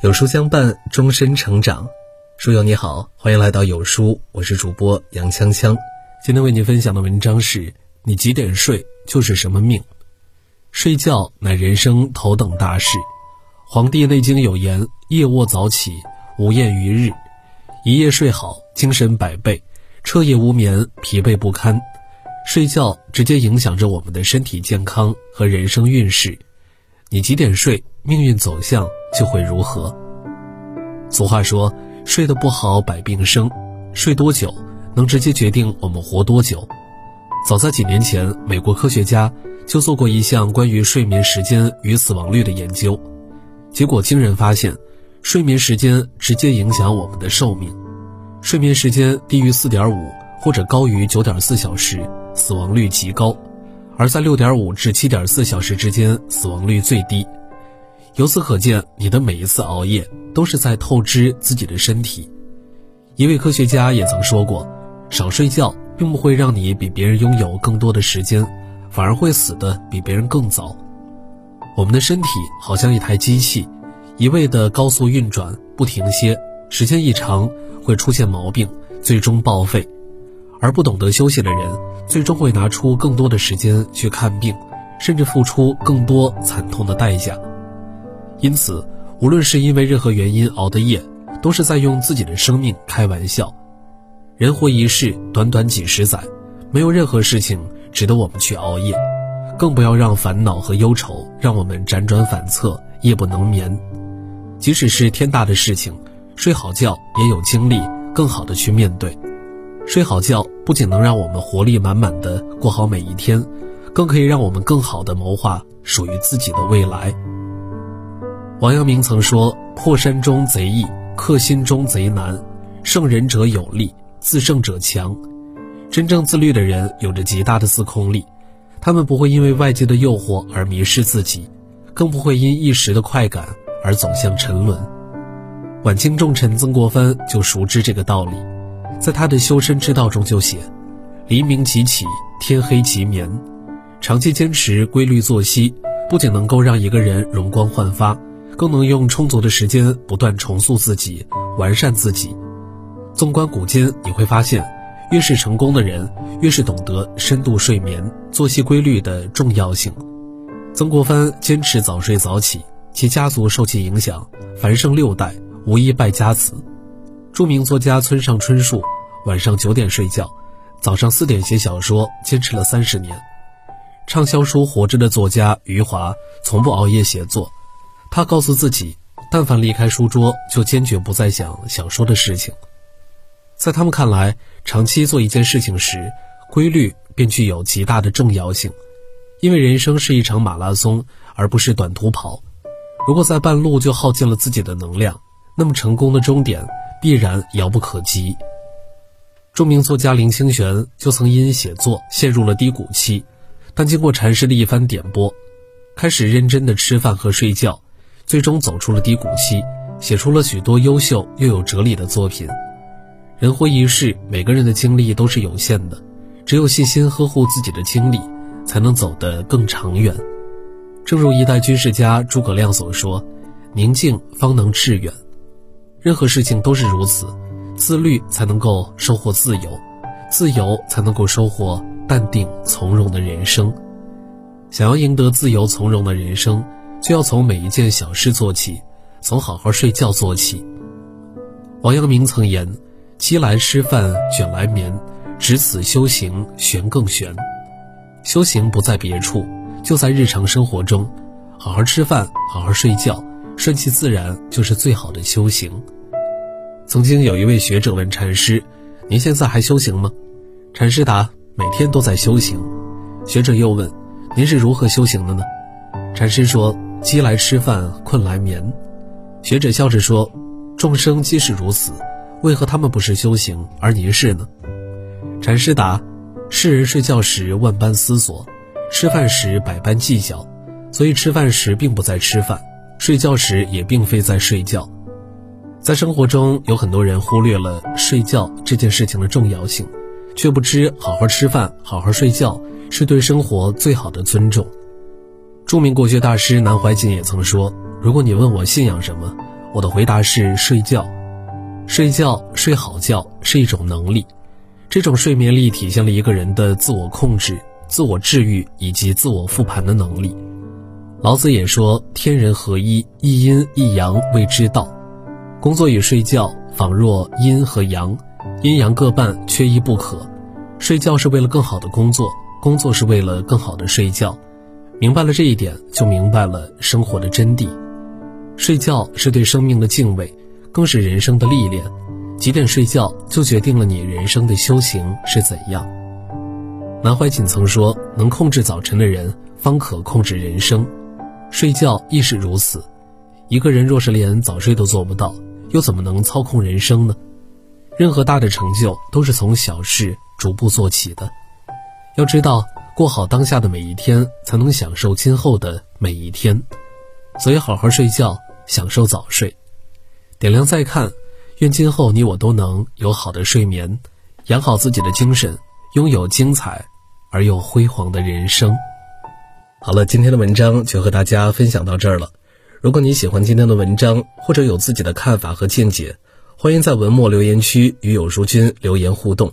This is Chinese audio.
有书相伴，终身成长。书友你好，欢迎来到有书，我是主播杨锵锵。今天为您分享的文章是：你几点睡就是什么命。睡觉乃人生头等大事。《黄帝内经》有言：夜卧早起，无厌于日。一夜睡好，精神百倍；彻夜无眠，疲惫不堪。睡觉直接影响着我们的身体健康和人生运势。你几点睡，命运走向就会如何。俗话说，睡得不好百病生，睡多久能直接决定我们活多久。早在几年前，美国科学家就做过一项关于睡眠时间与死亡率的研究，结果惊人发现，睡眠时间直接影响我们的寿命。睡眠时间低于四点五或者高于九点四小时，死亡率极高。而在六点五至七点四小时之间，死亡率最低。由此可见，你的每一次熬夜都是在透支自己的身体。一位科学家也曾说过，少睡觉并不会让你比别人拥有更多的时间，反而会死的比别人更早。我们的身体好像一台机器，一味的高速运转不停歇，时间一长会出现毛病，最终报废。而不懂得休息的人，最终会拿出更多的时间去看病，甚至付出更多惨痛的代价。因此，无论是因为任何原因熬的夜，都是在用自己的生命开玩笑。人活一世，短短几十载，没有任何事情值得我们去熬夜，更不要让烦恼和忧愁让我们辗转反侧，夜不能眠。即使是天大的事情，睡好觉也有精力更好的去面对。睡好觉不仅能让我们活力满满的过好每一天，更可以让我们更好的谋划属于自己的未来。王阳明曾说：“破山中贼易，克心中贼难。胜人者有力，自胜者强。”真正自律的人有着极大的自控力，他们不会因为外界的诱惑而迷失自己，更不会因一时的快感而走向沉沦。晚清重臣曾国藩就熟知这个道理。在他的修身之道中就写：“黎明即起，天黑即眠。”长期坚持规律作息，不仅能够让一个人容光焕发，更能用充足的时间不断重塑自己、完善自己。纵观古今，你会发现，越是成功的人，越是懂得深度睡眠、作息规律的重要性。曾国藩坚持早睡早起，其家族受其影响，繁盛六代，无一败家子。著名作家村上春树，晚上九点睡觉，早上四点写小说，坚持了三十年。畅销书《活着》的作家余华从不熬夜写作，他告诉自己，但凡离开书桌，就坚决不再想想说的事情。在他们看来，长期做一件事情时，规律便具有极大的重要性，因为人生是一场马拉松，而不是短途跑。如果在半路就耗尽了自己的能量，那么成功的终点。必然遥不可及。著名作家林清玄就曾因写作陷入了低谷期，但经过禅师的一番点拨，开始认真的吃饭和睡觉，最终走出了低谷期，写出了许多优秀又有哲理的作品。人活一世，每个人的精力都是有限的，只有细心呵护自己的精力，才能走得更长远。正如一代军事家诸葛亮所说：“宁静方能致远。”任何事情都是如此，自律才能够收获自由，自由才能够收获淡定从容的人生。想要赢得自由从容的人生，就要从每一件小事做起，从好好睡觉做起。王阳明曾言：“饥来吃饭，卷来眠，只此修行玄更玄。”修行不在别处，就在日常生活中，好好吃饭，好好睡觉。顺其自然就是最好的修行。曾经有一位学者问禅师：“您现在还修行吗？”禅师答：“每天都在修行。”学者又问：“您是如何修行的呢？”禅师说：“饥来吃饭，困来眠。”学者笑着说：“众生皆是如此，为何他们不是修行，而您是呢？”禅师答：“世人睡觉时万般思索，吃饭时百般计较，所以吃饭时并不在吃饭。”睡觉时也并非在睡觉，在生活中有很多人忽略了睡觉这件事情的重要性，却不知好好吃饭、好好睡觉是对生活最好的尊重。著名国学大师南怀瑾也曾说：“如果你问我信仰什么，我的回答是睡觉。睡觉睡好觉是一种能力，这种睡眠力体现了一个人的自我控制、自我治愈以及自我复盘的能力。老子也说：“天人合一，一阴一阳谓之道。”工作与睡觉仿若阴和阳，阴阳各半，缺一不可。睡觉是为了更好的工作，工作是为了更好的睡觉。明白了这一点，就明白了生活的真谛。睡觉是对生命的敬畏。更是人生的历练，几点睡觉就决定了你人生的修行是怎样。南怀瑾曾说：“能控制早晨的人，方可控制人生。”睡觉亦是如此。一个人若是连早睡都做不到，又怎么能操控人生呢？任何大的成就都是从小事逐步做起的。要知道，过好当下的每一天，才能享受今后的每一天。所以，好好睡觉，享受早睡。点亮再看，愿今后你我都能有好的睡眠，养好自己的精神，拥有精彩而又辉煌的人生。好了，今天的文章就和大家分享到这儿了。如果你喜欢今天的文章，或者有自己的看法和见解，欢迎在文末留言区与有书君留言互动。